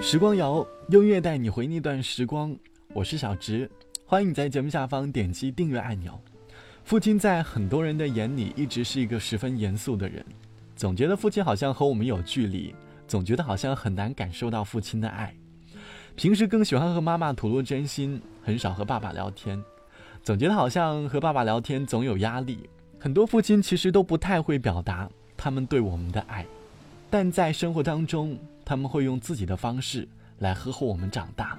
时光谣用音乐带你回那段时光，我是小直，欢迎你在节目下方点击订阅按钮。父亲在很多人的眼里一直是一个十分严肃的人，总觉得父亲好像和我们有距离，总觉得好像很难感受到父亲的爱。平时更喜欢和妈妈吐露真心，很少和爸爸聊天，总觉得好像和爸爸聊天总有压力。很多父亲其实都不太会表达他们对我们的爱，但在生活当中，他们会用自己的方式来呵护我们长大。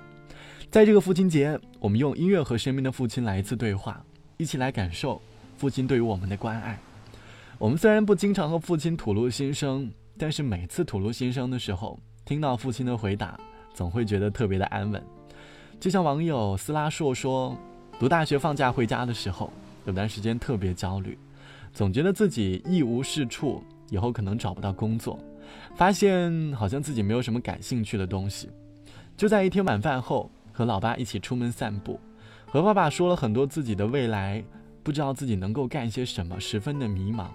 在这个父亲节，我们用音乐和身边的父亲来一次对话。一起来感受父亲对于我们的关爱。我们虽然不经常和父亲吐露心声，但是每次吐露心声的时候，听到父亲的回答，总会觉得特别的安稳。就像网友斯拉硕说：“读大学放假回家的时候，有段时间特别焦虑，总觉得自己一无是处，以后可能找不到工作。发现好像自己没有什么感兴趣的东西。就在一天晚饭后，和老爸一起出门散步。”和爸爸说了很多自己的未来，不知道自己能够干些什么，十分的迷茫。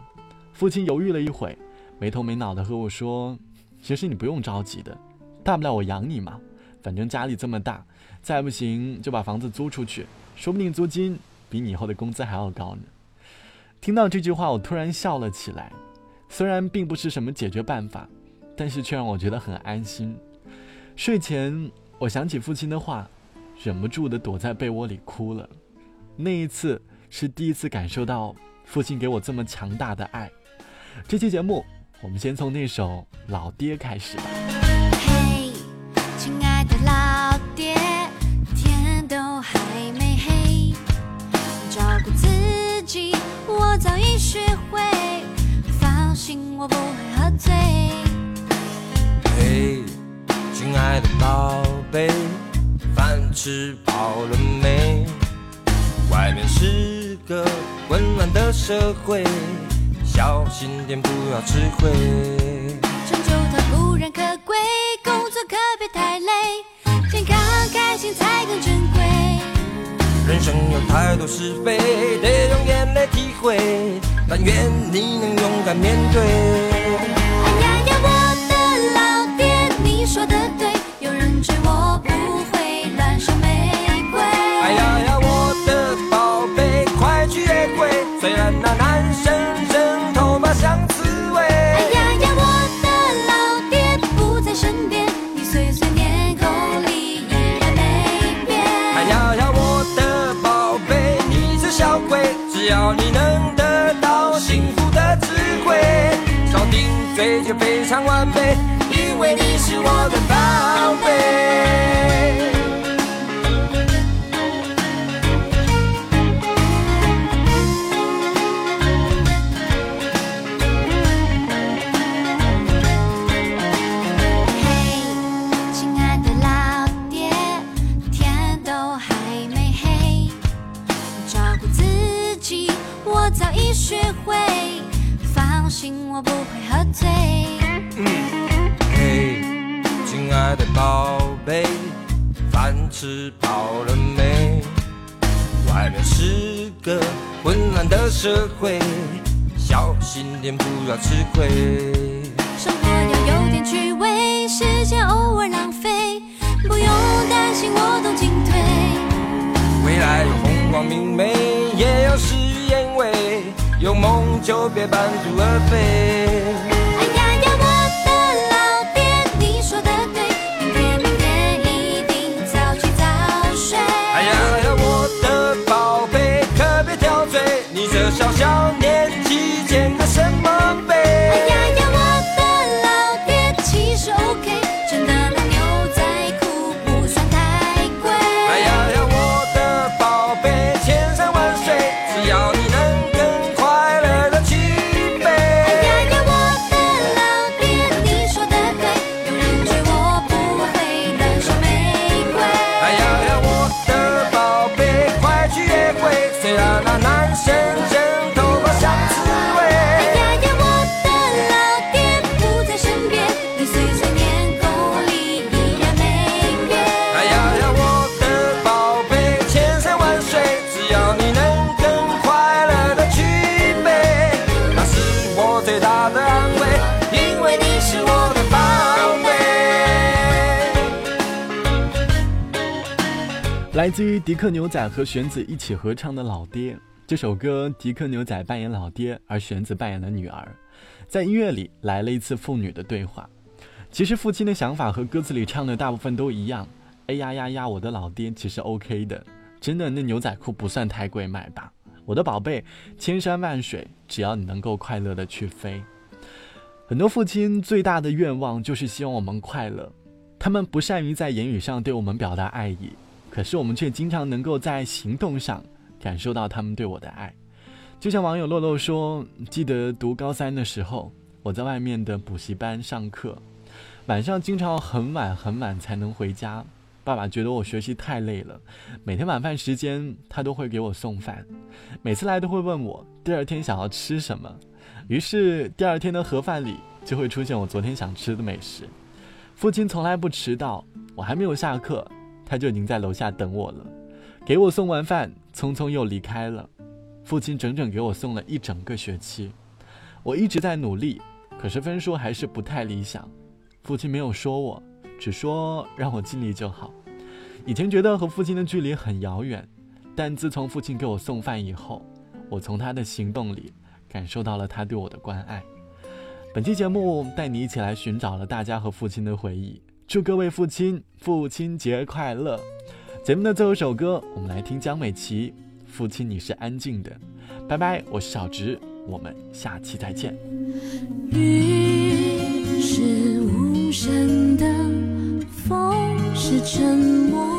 父亲犹豫了一会，没头没脑的和我说：“其实你不用着急的，大不了我养你嘛，反正家里这么大，再不行就把房子租出去，说不定租金比你以后的工资还要高呢。”听到这句话，我突然笑了起来。虽然并不是什么解决办法，但是却让我觉得很安心。睡前，我想起父亲的话。忍不住的躲在被窝里哭了，那一次是第一次感受到父亲给我这么强大的爱。这期节目，我们先从那首《老爹》开始吧。嘿，亲爱的老爹，天都还没黑，照顾自己我早已学会，我不会喝醉。嘿，亲爱的宝贝。饭吃饱了没？外面是个混乱的社会，小心点不要吃亏。成就它固然可贵，工作可别太累，健康开心才更珍贵。人生有太多是非，得用眼泪体会，但愿你能勇敢面对。哎呀呀，我的老爹，你说的对，非常完美，因为你是我的宝贝。嘿，亲爱的老爹，天都还没黑，照顾自己我早已学会，放心我不会嘿，亲。爱的宝贝，饭吃饱了没？外面是个混乱的社会，小心点不要吃亏。生活要有点趣味，时间偶尔浪费，不用担心我懂进退。未来有风光明媚，也有事与愿违，有梦就别半途而废。来自于迪克牛仔和玄子一起合唱的《老爹》这首歌，迪克牛仔扮演老爹，而玄子扮演了女儿。在音乐里来了一次父女的对话。其实父亲的想法和歌词里唱的大部分都一样。哎呀呀呀，我的老爹其实 OK 的，真的那牛仔裤不算太贵，买吧。我的宝贝，千山万水，只要你能够快乐的去飞。很多父亲最大的愿望就是希望我们快乐，他们不善于在言语上对我们表达爱意，可是我们却经常能够在行动上感受到他们对我的爱。就像网友洛洛说：“记得读高三的时候，我在外面的补习班上课，晚上经常很晚很晚才能回家。爸爸觉得我学习太累了，每天晚饭时间他都会给我送饭，每次来都会问我第二天想要吃什么。于是第二天的盒饭里就会出现我昨天想吃的美食。父亲从来不迟到，我还没有下课，他就已经在楼下等我了，给我送完饭，匆匆又离开了。”父亲整整给我送了一整个学期，我一直在努力，可是分数还是不太理想。父亲没有说我，只说让我尽力就好。以前觉得和父亲的距离很遥远，但自从父亲给我送饭以后，我从他的行动里感受到了他对我的关爱。本期节目带你一起来寻找了大家和父亲的回忆，祝各位父亲父亲节快乐！节目的最后一首歌，我们来听江美琪。父亲，你是安静的，拜拜，我是小植，我们下期再见。雨是无声的，风是沉默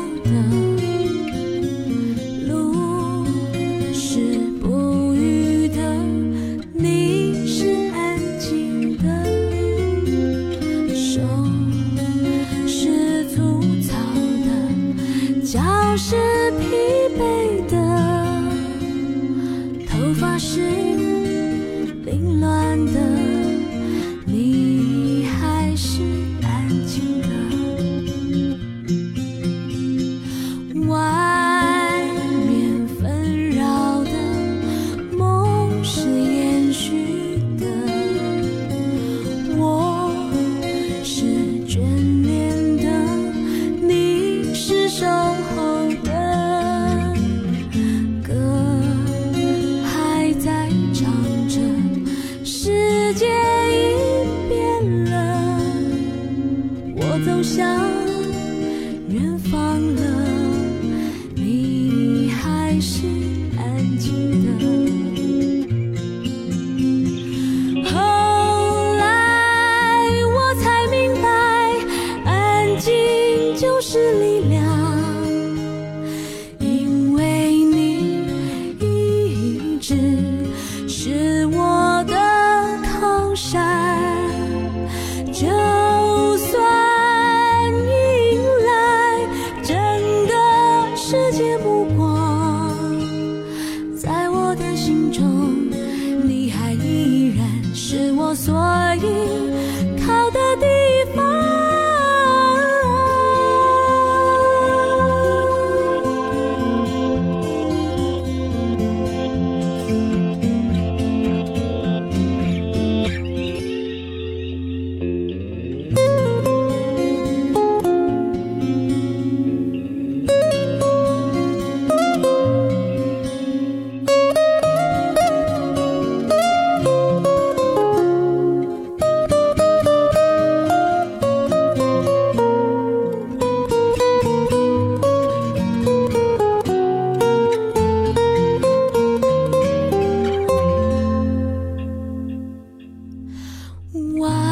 Why?